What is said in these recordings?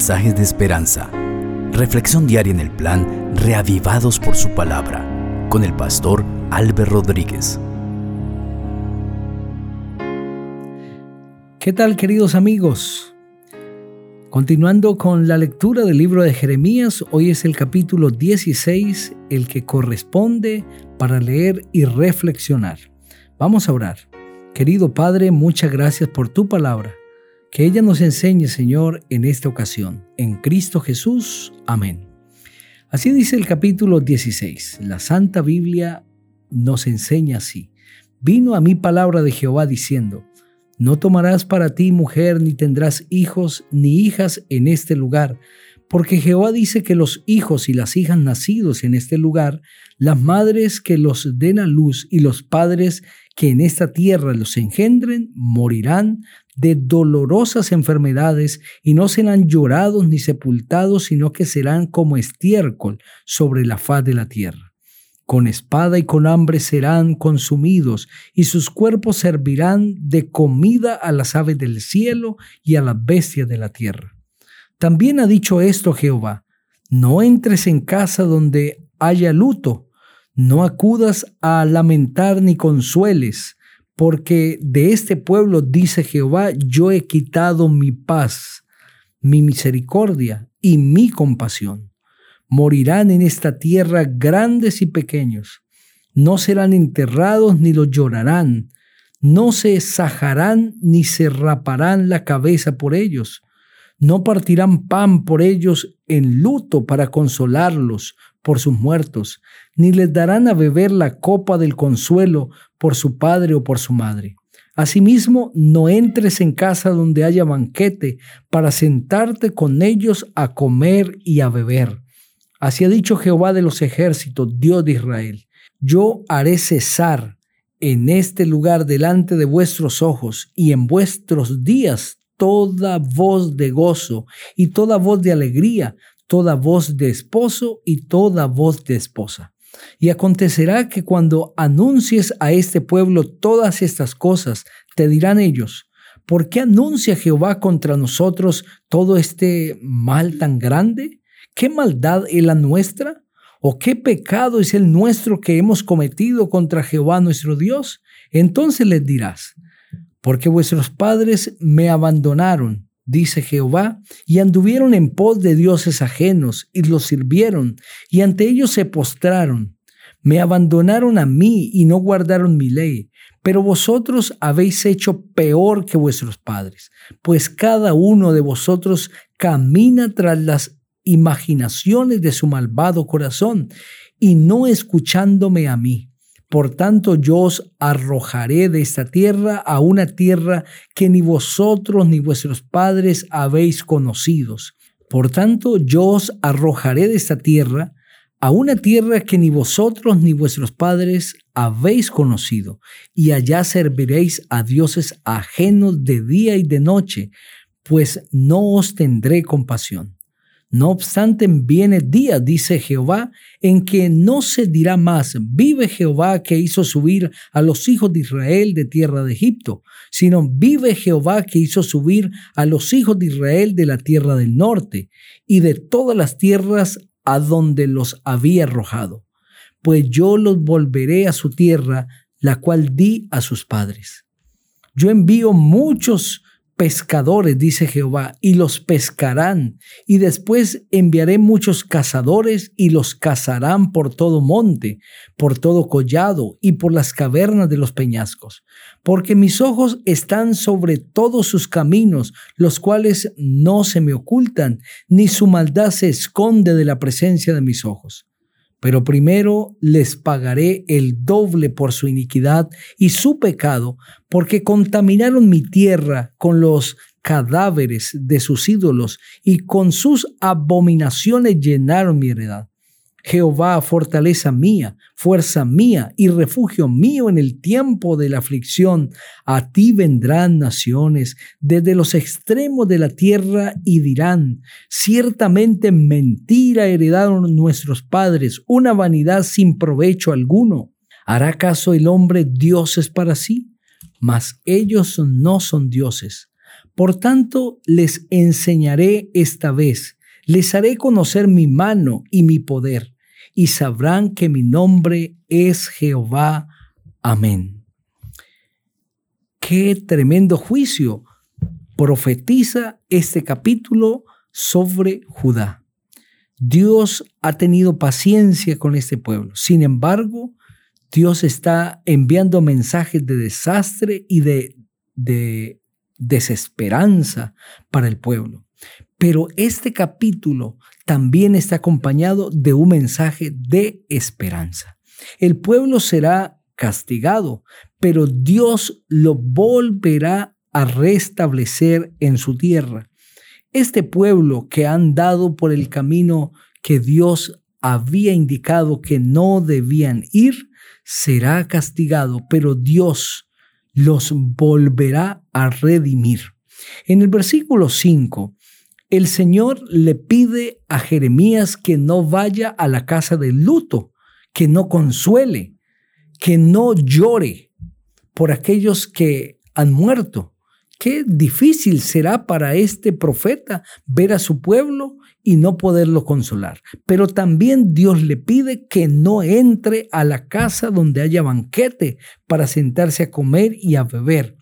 mensajes de esperanza. Reflexión diaria en el plan Reavivados por su palabra con el pastor Álvaro Rodríguez. ¿Qué tal queridos amigos? Continuando con la lectura del libro de Jeremías, hoy es el capítulo 16, el que corresponde para leer y reflexionar. Vamos a orar. Querido Padre, muchas gracias por tu palabra. Que ella nos enseñe, Señor, en esta ocasión. En Cristo Jesús. Amén. Así dice el capítulo 16. La Santa Biblia nos enseña así. Vino a mí palabra de Jehová diciendo, No tomarás para ti mujer, ni tendrás hijos ni hijas en este lugar, porque Jehová dice que los hijos y las hijas nacidos en este lugar, las madres que los den a luz y los padres que en esta tierra los engendren, morirán de dolorosas enfermedades y no serán llorados ni sepultados, sino que serán como estiércol sobre la faz de la tierra. Con espada y con hambre serán consumidos, y sus cuerpos servirán de comida a las aves del cielo y a las bestias de la tierra. También ha dicho esto Jehová, no entres en casa donde haya luto, no acudas a lamentar ni consueles, porque de este pueblo, dice Jehová, yo he quitado mi paz, mi misericordia y mi compasión. Morirán en esta tierra grandes y pequeños. No serán enterrados ni los llorarán. No se sajarán ni se raparán la cabeza por ellos. No partirán pan por ellos en luto para consolarlos por sus muertos, ni les darán a beber la copa del consuelo por su padre o por su madre. Asimismo, no entres en casa donde haya banquete para sentarte con ellos a comer y a beber. Así ha dicho Jehová de los ejércitos, Dios de Israel. Yo haré cesar en este lugar delante de vuestros ojos y en vuestros días toda voz de gozo y toda voz de alegría, toda voz de esposo y toda voz de esposa. Y acontecerá que cuando anuncies a este pueblo todas estas cosas, te dirán ellos, ¿por qué anuncia Jehová contra nosotros todo este mal tan grande? ¿Qué maldad es la nuestra? ¿O qué pecado es el nuestro que hemos cometido contra Jehová nuestro Dios? Entonces les dirás, porque vuestros padres me abandonaron dice Jehová, y anduvieron en pos de dioses ajenos, y los sirvieron, y ante ellos se postraron. Me abandonaron a mí y no guardaron mi ley, pero vosotros habéis hecho peor que vuestros padres, pues cada uno de vosotros camina tras las imaginaciones de su malvado corazón, y no escuchándome a mí. Por tanto, yo os arrojaré de esta tierra a una tierra que ni vosotros ni vuestros padres habéis conocidos. Por tanto, yo os arrojaré de esta tierra a una tierra que ni vosotros ni vuestros padres habéis conocido, y allá serviréis a dioses ajenos de día y de noche, pues no os tendré compasión. No obstante, viene día, dice Jehová, en que no se dirá más, vive Jehová que hizo subir a los hijos de Israel de tierra de Egipto, sino vive Jehová que hizo subir a los hijos de Israel de la tierra del norte y de todas las tierras a donde los había arrojado. Pues yo los volveré a su tierra, la cual di a sus padres. Yo envío muchos pescadores, dice Jehová, y los pescarán, y después enviaré muchos cazadores y los cazarán por todo monte, por todo collado y por las cavernas de los peñascos, porque mis ojos están sobre todos sus caminos, los cuales no se me ocultan, ni su maldad se esconde de la presencia de mis ojos pero primero les pagaré el doble por su iniquidad y su pecado, porque contaminaron mi tierra con los cadáveres de sus ídolos y con sus abominaciones llenaron mi heredad. Jehová, fortaleza mía, fuerza mía y refugio mío en el tiempo de la aflicción. A ti vendrán naciones desde los extremos de la tierra y dirán, ciertamente mentira heredaron nuestros padres, una vanidad sin provecho alguno. ¿Hará acaso el hombre dioses para sí? Mas ellos no son dioses Por tanto, les enseñaré esta vez, les haré conocer mi mano y mi poder, y sabrán que mi nombre es Jehová. Amén. Qué tremendo juicio profetiza este capítulo sobre Judá. Dios ha tenido paciencia con este pueblo. Sin embargo, Dios está enviando mensajes de desastre y de, de desesperanza para el pueblo. Pero este capítulo también está acompañado de un mensaje de esperanza. El pueblo será castigado, pero Dios lo volverá a restablecer en su tierra. Este pueblo que han dado por el camino que Dios había indicado que no debían ir, será castigado, pero Dios los volverá a redimir. En el versículo 5, el Señor le pide a Jeremías que no vaya a la casa del luto, que no consuele, que no llore por aquellos que han muerto. Qué difícil será para este profeta ver a su pueblo y no poderlo consolar. Pero también Dios le pide que no entre a la casa donde haya banquete para sentarse a comer y a beber.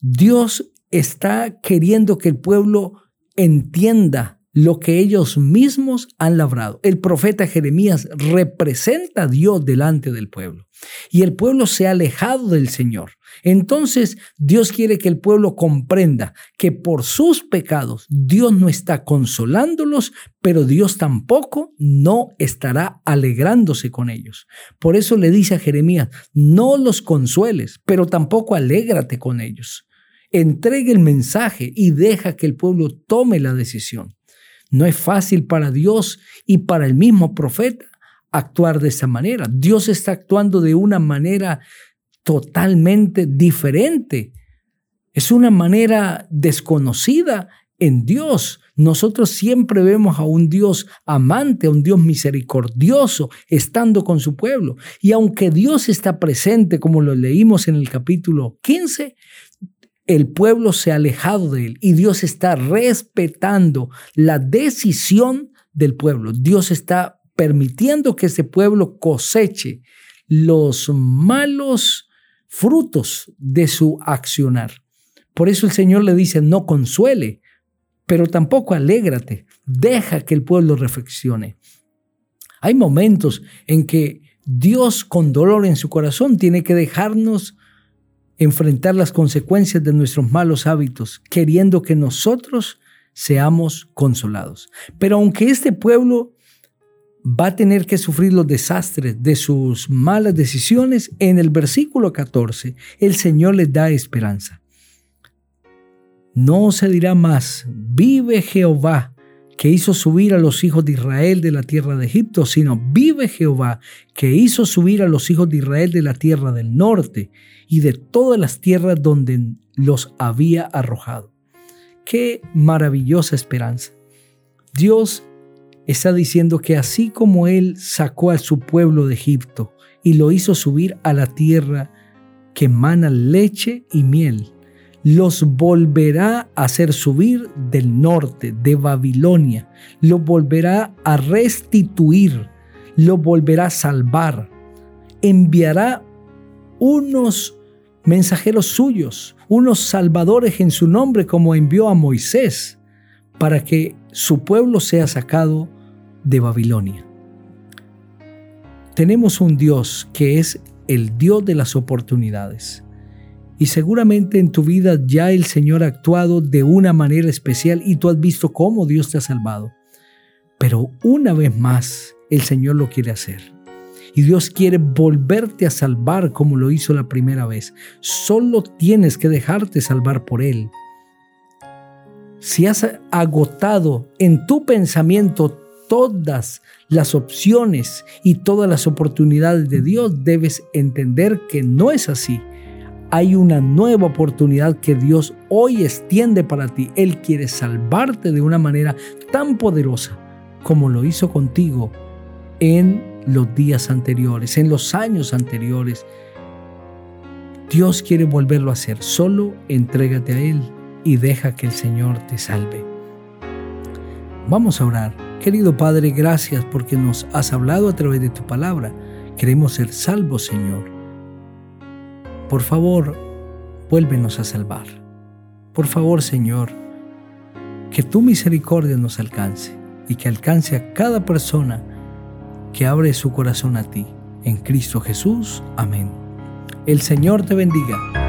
Dios está queriendo que el pueblo entienda lo que ellos mismos han labrado. El profeta Jeremías representa a Dios delante del pueblo y el pueblo se ha alejado del Señor. Entonces Dios quiere que el pueblo comprenda que por sus pecados Dios no está consolándolos, pero Dios tampoco no estará alegrándose con ellos. Por eso le dice a Jeremías, no los consueles, pero tampoco alégrate con ellos. Entregue el mensaje y deja que el pueblo tome la decisión. No es fácil para Dios y para el mismo profeta actuar de esa manera. Dios está actuando de una manera totalmente diferente. Es una manera desconocida en Dios. Nosotros siempre vemos a un Dios amante, a un Dios misericordioso, estando con su pueblo. Y aunque Dios está presente, como lo leímos en el capítulo 15, el pueblo se ha alejado de él y Dios está respetando la decisión del pueblo. Dios está permitiendo que ese pueblo coseche los malos frutos de su accionar. Por eso el Señor le dice, no consuele, pero tampoco alégrate, deja que el pueblo reflexione. Hay momentos en que Dios con dolor en su corazón tiene que dejarnos enfrentar las consecuencias de nuestros malos hábitos, queriendo que nosotros seamos consolados. Pero aunque este pueblo va a tener que sufrir los desastres de sus malas decisiones, en el versículo 14 el Señor les da esperanza. No se dirá más, vive Jehová, que hizo subir a los hijos de Israel de la tierra de Egipto, sino vive Jehová, que hizo subir a los hijos de Israel de la tierra del norte y de todas las tierras donde los había arrojado. Qué maravillosa esperanza. Dios está diciendo que así como Él sacó a su pueblo de Egipto y lo hizo subir a la tierra que emana leche y miel, los volverá a hacer subir del norte, de Babilonia, los volverá a restituir, los volverá a salvar, enviará unos mensajeros suyos, unos salvadores en su nombre como envió a Moisés, para que su pueblo sea sacado de Babilonia. Tenemos un Dios que es el Dios de las oportunidades. Y seguramente en tu vida ya el Señor ha actuado de una manera especial y tú has visto cómo Dios te ha salvado. Pero una vez más el Señor lo quiere hacer. Y Dios quiere volverte a salvar como lo hizo la primera vez. Solo tienes que dejarte salvar por Él. Si has agotado en tu pensamiento todas las opciones y todas las oportunidades de Dios, debes entender que no es así. Hay una nueva oportunidad que Dios hoy extiende para ti. Él quiere salvarte de una manera tan poderosa como lo hizo contigo en los días anteriores, en los años anteriores. Dios quiere volverlo a hacer. Solo entrégate a Él. y deja que el Señor te salve. Vamos a orar. Querido Padre, gracias porque nos has hablado a través de tu palabra. Queremos ser salvos, Señor. Por favor, vuélvenos a salvar. Por favor, Señor, que tu misericordia nos alcance y que alcance a cada persona que abre su corazón a ti. En Cristo Jesús. Amén. El Señor te bendiga.